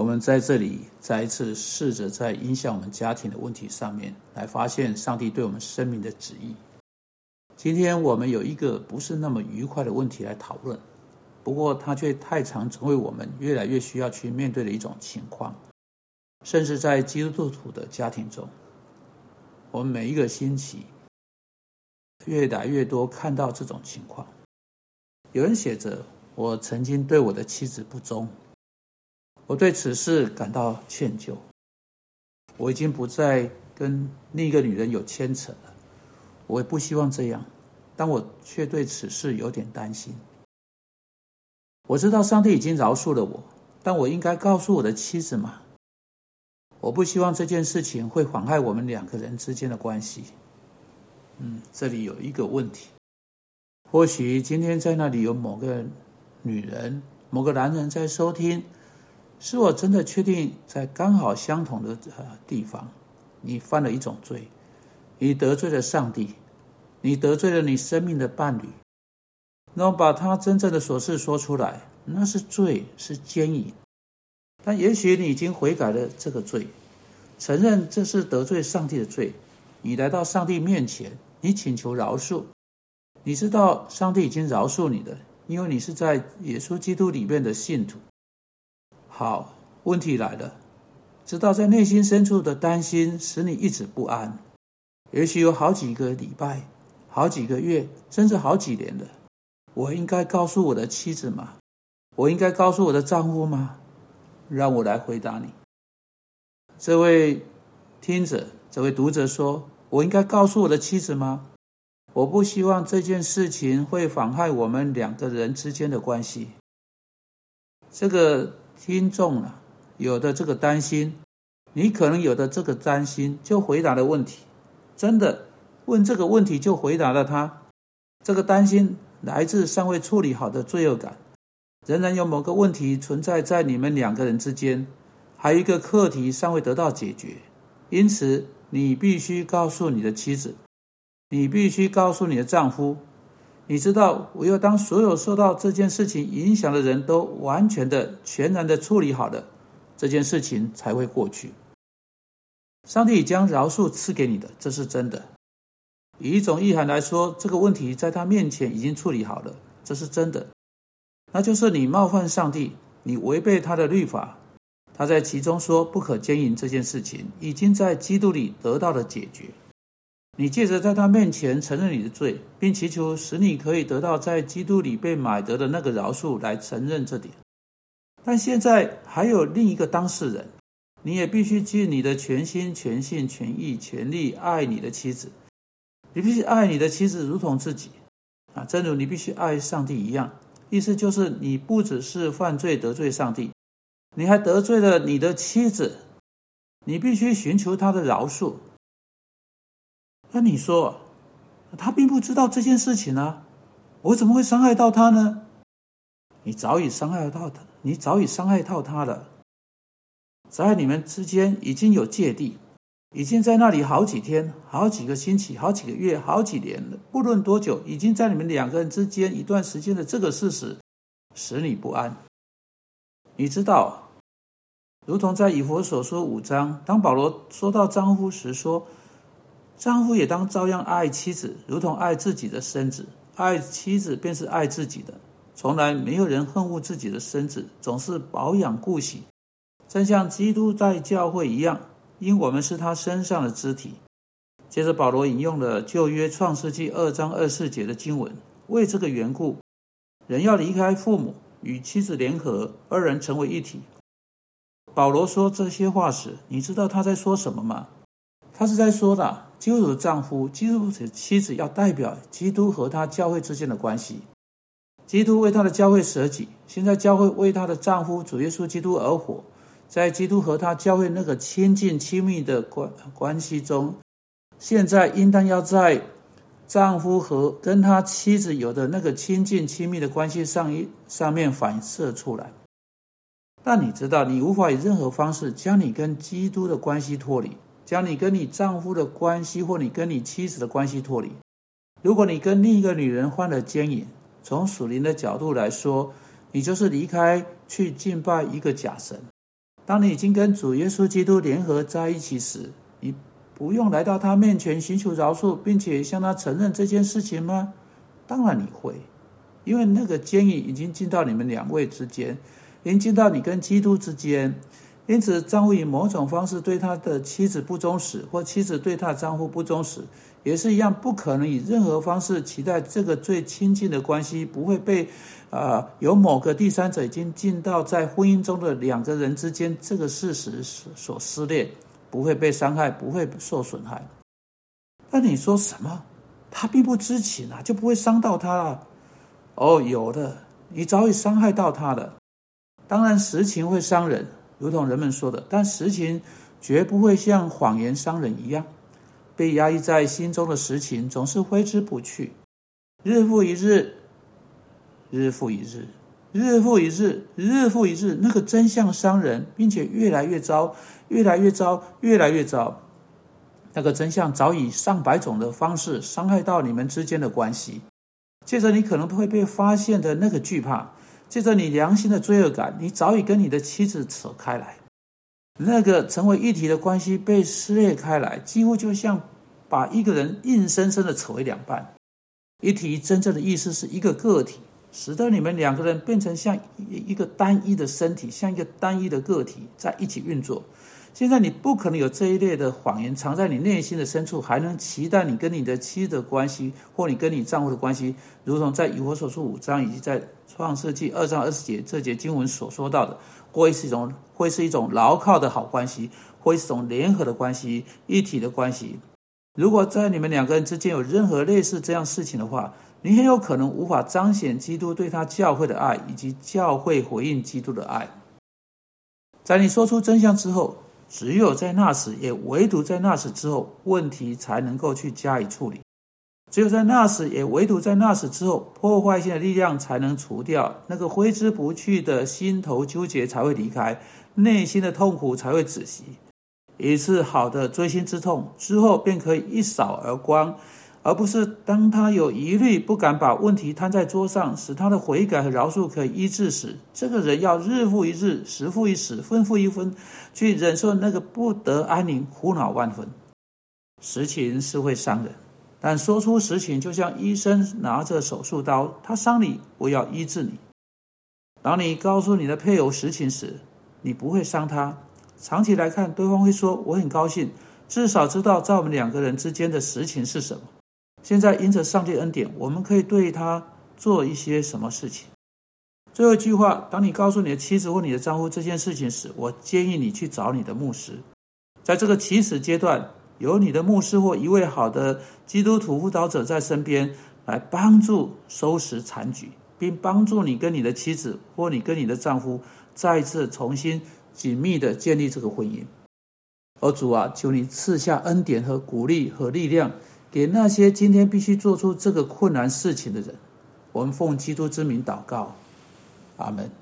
我们在这里再一次试着在影响我们家庭的问题上面来发现上帝对我们生命的旨意。今天我们有一个不是那么愉快的问题来讨论，不过它却太常成为我们越来越需要去面对的一种情况，甚至在基督徒的家庭中，我们每一个星期越来越多看到这种情况。有人写着：“我曾经对我的妻子不忠。”我对此事感到歉疚。我已经不再跟另一个女人有牵扯了，我也不希望这样，但我却对此事有点担心。我知道上帝已经饶恕了我，但我应该告诉我的妻子吗？我不希望这件事情会妨害我们两个人之间的关系。嗯，这里有一个问题，或许今天在那里有某个女人、某个男人在收听。是我真的确定，在刚好相同的呃地方，你犯了一种罪，你得罪了上帝，你得罪了你生命的伴侣，那么把他真正的琐事说出来，那是罪，是奸淫。但也许你已经悔改了这个罪，承认这是得罪上帝的罪，你来到上帝面前，你请求饶恕，你知道上帝已经饶恕你的，因为你是在耶稣基督里面的信徒。好，问题来了，直到在内心深处的担心使你一直不安，也许有好几个礼拜、好几个月，甚至好几年了。我应该告诉我的妻子吗？我应该告诉我的丈夫吗？让我来回答你。这位听者，这位读者说：“我应该告诉我的妻子吗？”我不希望这件事情会妨害我们两个人之间的关系。这个。听众了，有的这个担心，你可能有的这个担心，就回答了问题。真的问这个问题就回答了他。这个担心来自尚未处理好的罪恶感，仍然有某个问题存在在你们两个人之间，还有一个课题尚未得到解决。因此，你必须告诉你的妻子，你必须告诉你的丈夫。你知道，唯有当所有受到这件事情影响的人都完全的、全然的处理好了，这件事情才会过去。上帝将饶恕赐给你的，这是真的。以一种意涵来说，这个问题在他面前已经处理好了，这是真的。那就是你冒犯上帝，你违背他的律法，他在其中说不可奸淫这件事情，已经在基督里得到了解决。你借着在他面前承认你的罪，并祈求使你可以得到在基督里被买得的那个饶恕来承认这点。但现在还有另一个当事人，你也必须尽你的全心、全性、全意、全力爱你的妻子。你必须爱你的妻子如同自己啊，正如你必须爱上帝一样。意思就是，你不只是犯罪得罪上帝，你还得罪了你的妻子。你必须寻求他的饶恕。那你说，他并不知道这件事情啊，我怎么会伤害到他呢？你早已伤害到他，你早已伤害到他了。在你们之间已经有芥蒂，已经在那里好几天、好几个星期、好几个月、好几年了，不论多久，已经在你们两个人之间一段时间的这个事实使你不安。你知道，如同在以佛所说五章，当保罗说到丈夫时说。丈夫也当照样爱妻子，如同爱自己的身子。爱妻子便是爱自己的。从来没有人恨恶自己的身子，总是保养顾惜，正像基督在教会一样，因我们是他身上的肢体。接着，保罗引用了旧约创世纪二章二四节的经文，为这个缘故，人要离开父母，与妻子联合，二人成为一体。保罗说这些话时，你知道他在说什么吗？他是在说的。基督的丈夫，基督的妻子要代表基督和他教会之间的关系。基督为他的教会舍己，现在教会为他的丈夫主耶稣基督而活。在基督和他教会那个亲近亲密的关关系中，现在应当要在丈夫和跟他妻子有的那个亲近亲密的关系上一上面反射出来。但你知道，你无法以任何方式将你跟基督的关系脱离。将你跟你丈夫的关系，或你跟你妻子的关系脱离。如果你跟另一个女人患了奸淫，从属灵的角度来说，你就是离开去敬拜一个假神。当你已经跟主耶稣基督联合在一起时，你不用来到他面前寻求饶恕，并且向他承认这件事情吗？当然你会，因为那个监狱已经进到你们两位之间，已经到你跟基督之间。因此，丈夫以某种方式对他的妻子不忠实，或妻子对他丈夫不忠实，也是一样不可能以任何方式期待这个最亲近的关系不会被，啊，有某个第三者已经进到在婚姻中的两个人之间这个事实所撕裂，不会被伤害，不会受损害。那你说什么？他并不知情啊，就不会伤到他了？哦，有的，你早已伤害到他了。当然，实情会伤人。如同人们说的，但实情绝不会像谎言伤人一样。被压抑在心中的实情总是挥之不去，日复一日，日复一日，日复一日，日复一日。那个真相伤人，并且越来越糟，越来越糟，越来越糟。那个真相早以上百种的方式伤害到你们之间的关系。接着你可能会被发现的那个惧怕。借着你良心的罪恶感，你早已跟你的妻子扯开来，那个成为一体的关系被撕裂开来，几乎就像把一个人硬生生的扯为两半。一体真正的意思是一个个体，使得你们两个人变成像一一个单一的身体，像一个单一的个体在一起运作。现在你不可能有这一类的谎言藏在你内心的深处，还能期待你跟你的妻的关系，或你跟你丈夫的关系，如同在以弗所书五章以及在创世纪二章二十节这节经文所说到的，会是一种会是一种牢靠的好关系，会是一种联合的关系，一体的关系。如果在你们两个人之间有任何类似这样事情的话，你很有可能无法彰显基督对他教会的爱，以及教会回应基督的爱。在你说出真相之后。只有在那时，也唯独在那时之后，问题才能够去加以处理。只有在那时，也唯独在那时之后，破坏性的力量才能除掉，那个挥之不去的心头纠结才会离开，内心的痛苦才会止息。一次好的锥心之痛之后，便可以一扫而光。而不是当他有疑虑，不敢把问题摊在桌上，使他的悔改和饶恕可以医治时，这个人要日复一日、时复一时、分复一分，去忍受那个不得安宁、苦恼万分。实情是会伤人，但说出实情，就像医生拿着手术刀，他伤你，我要医治你。当你告诉你的配偶实情时，你不会伤他。长期来看，对方会说：“我很高兴，至少知道在我们两个人之间的实情是什么。”现在因着上帝恩典，我们可以对他做一些什么事情？最后一句话：当你告诉你的妻子或你的丈夫这件事情时，我建议你去找你的牧师。在这个起始阶段，有你的牧师或一位好的基督徒辅导者在身边，来帮助收拾残局，并帮助你跟你的妻子或你跟你的丈夫再次重新紧密的建立这个婚姻。而主啊，求你赐下恩典和鼓励和力量。给那些今天必须做出这个困难事情的人，我们奉基督之名祷告，阿门。